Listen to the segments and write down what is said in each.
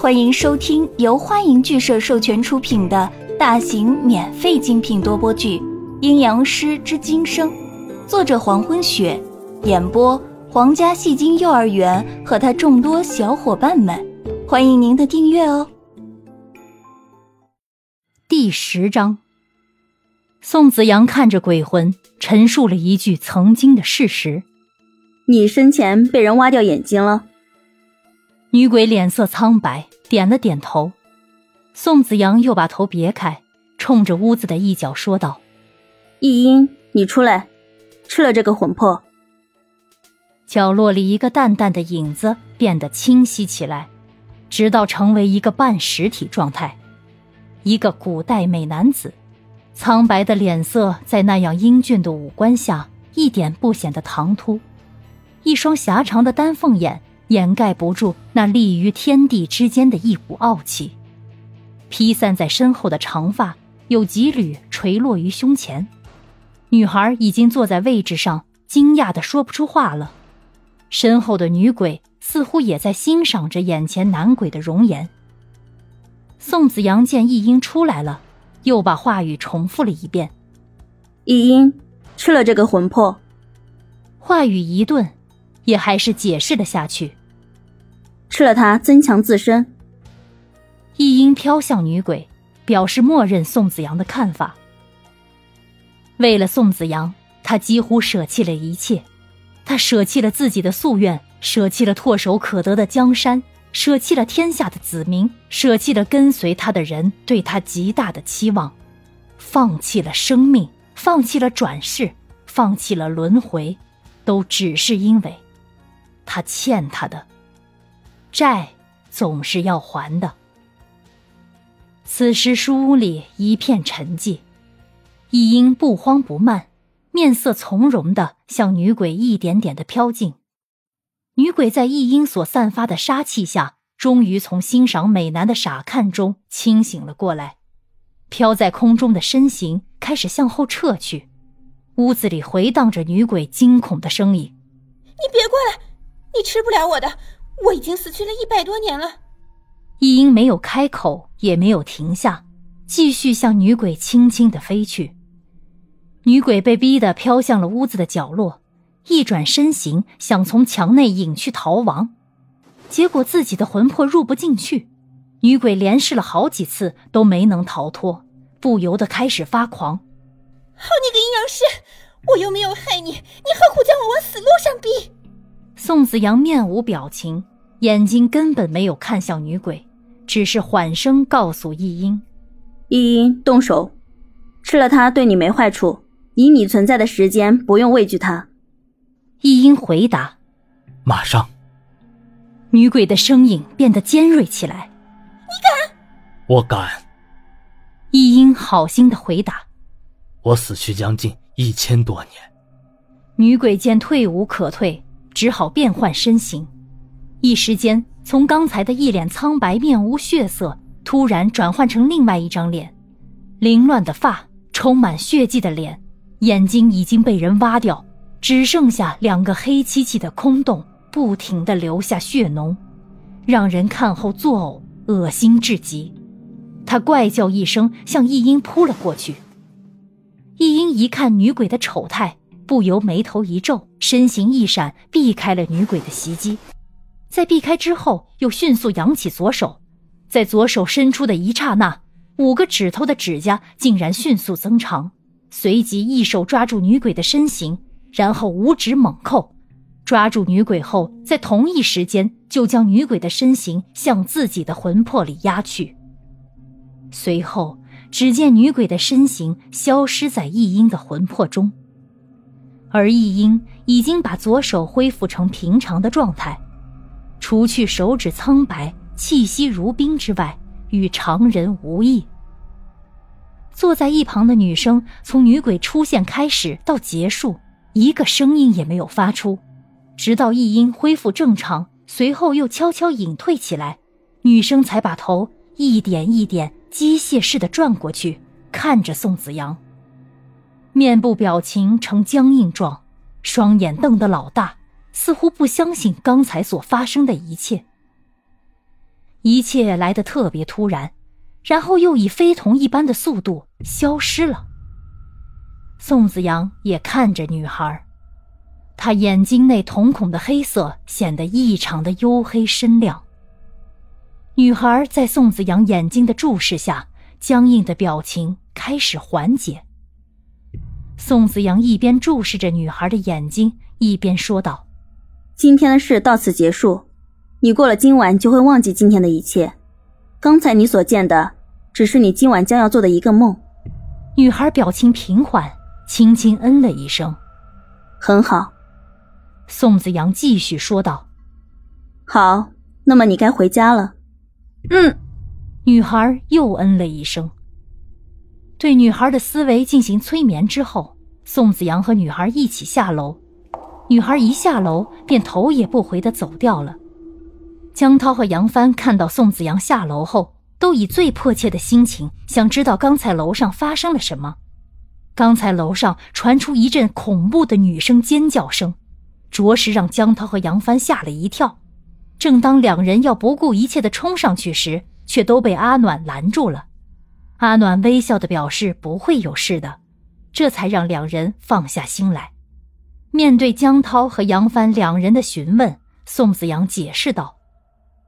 欢迎收听由欢迎剧社授权出品的大型免费精品多播剧《阴阳师之今生》，作者黄昏雪，演播皇家戏精幼儿园和他众多小伙伴们。欢迎您的订阅哦。第十章，宋子阳看着鬼魂，陈述了一句曾经的事实：“你生前被人挖掉眼睛了。”女鬼脸色苍白，点了点头。宋子阳又把头别开，冲着屋子的一角说道：“易英，你出来，吃了这个魂魄。”角落里一个淡淡的影子变得清晰起来，直到成为一个半实体状态，一个古代美男子，苍白的脸色在那样英俊的五官下一点不显得唐突，一双狭长的丹凤眼。掩盖不住那立于天地之间的一股傲气，披散在身后的长发有几缕垂落于胸前。女孩已经坐在位置上，惊讶的说不出话了。身后的女鬼似乎也在欣赏着眼前男鬼的容颜。宋子阳见易英出来了，又把话语重复了一遍：“易英吃了这个魂魄。”话语一顿，也还是解释了下去。吃了它，增强自身。一英飘向女鬼，表示默认宋子阳的看法。为了宋子阳，他几乎舍弃了一切，他舍弃了自己的夙愿，舍弃了唾手可得的江山，舍弃了天下的子民，舍弃了跟随他的人对他极大的期望，放弃了生命，放弃了转世，放弃了轮回，都只是因为，他欠他的。债总是要还的。此时书屋里一片沉寂，一英不慌不慢，面色从容的向女鬼一点点的飘近。女鬼在一英所散发的杀气下，终于从欣赏美男的傻看中清醒了过来，飘在空中的身形开始向后撤去。屋子里回荡着女鬼惊恐的声音：“你别过来，你吃不了我的。”我已经死去了一百多年了。一英没有开口，也没有停下，继续向女鬼轻轻的飞去。女鬼被逼得飘向了屋子的角落，一转身形想从墙内隐去逃亡，结果自己的魂魄入不进去。女鬼连试了好几次都没能逃脱，不由得开始发狂：“好你个阴阳师，我又没有害你，你何苦将我往死路上逼？”宋子阳面无表情。眼睛根本没有看向女鬼，只是缓声告诉易英：“易英，动手，吃了它对你没坏处。以你存在的时间，不用畏惧它。”易英回答：“马上。”女鬼的声音变得尖锐起来：“你敢？”“我敢。”易英好心的回答：“我死去将近一千多年。”女鬼见退无可退，只好变换身形。一时间，从刚才的一脸苍白、面无血色，突然转换成另外一张脸，凌乱的发，充满血迹的脸，眼睛已经被人挖掉，只剩下两个黑漆漆的空洞，不停的流下血脓，让人看后作呕，恶心至极。他怪叫一声，向易英扑了过去。易英一看女鬼的丑态，不由眉头一皱，身形一闪，避开了女鬼的袭击。在避开之后，又迅速扬起左手，在左手伸出的一刹那，五个指头的指甲竟然迅速增长，随即一手抓住女鬼的身形，然后五指猛扣，抓住女鬼后，在同一时间就将女鬼的身形向自己的魂魄里压去。随后，只见女鬼的身形消失在易英的魂魄中，而易英已经把左手恢复成平常的状态。除去手指苍白、气息如冰之外，与常人无异。坐在一旁的女生，从女鬼出现开始到结束，一个声音也没有发出，直到一音恢复正常，随后又悄悄隐退起来，女生才把头一点一点机械式的转过去，看着宋子阳，面部表情呈僵硬状，双眼瞪得老大。似乎不相信刚才所发生的一切。一切来得特别突然，然后又以非同一般的速度消失了。宋子阳也看着女孩，他眼睛内瞳孔的黑色显得异常的黝黑深亮。女孩在宋子阳眼睛的注视下，僵硬的表情开始缓解。宋子阳一边注视着女孩的眼睛，一边说道：“今天的事到此结束，你过了今晚就会忘记今天的一切。刚才你所见的，只是你今晚将要做的一个梦。”女孩表情平缓。轻轻嗯了一声，很好。宋子阳继续说道：“好，那么你该回家了。”嗯。女孩又嗯了一声。对女孩的思维进行催眠之后，宋子阳和女孩一起下楼。女孩一下楼便头也不回的走掉了。江涛和杨帆看到宋子阳下楼后，都以最迫切的心情想知道刚才楼上发生了什么。刚才楼上传出一阵恐怖的女声尖叫声，着实让江涛和杨帆吓了一跳。正当两人要不顾一切的冲上去时，却都被阿暖拦住了。阿暖微笑的表示不会有事的，这才让两人放下心来。面对江涛和杨帆两人的询问，宋子阳解释道：“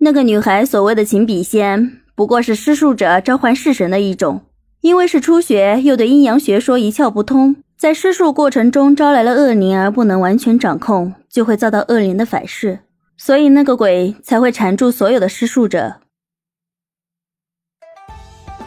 那个女孩所谓的请笔仙，不过是施术者召唤式神的一种。”因为是初学，又对阴阳学说一窍不通，在施术过程中招来了恶灵，而不能完全掌控，就会遭到恶灵的反噬，所以那个鬼才会缠住所有的施术者。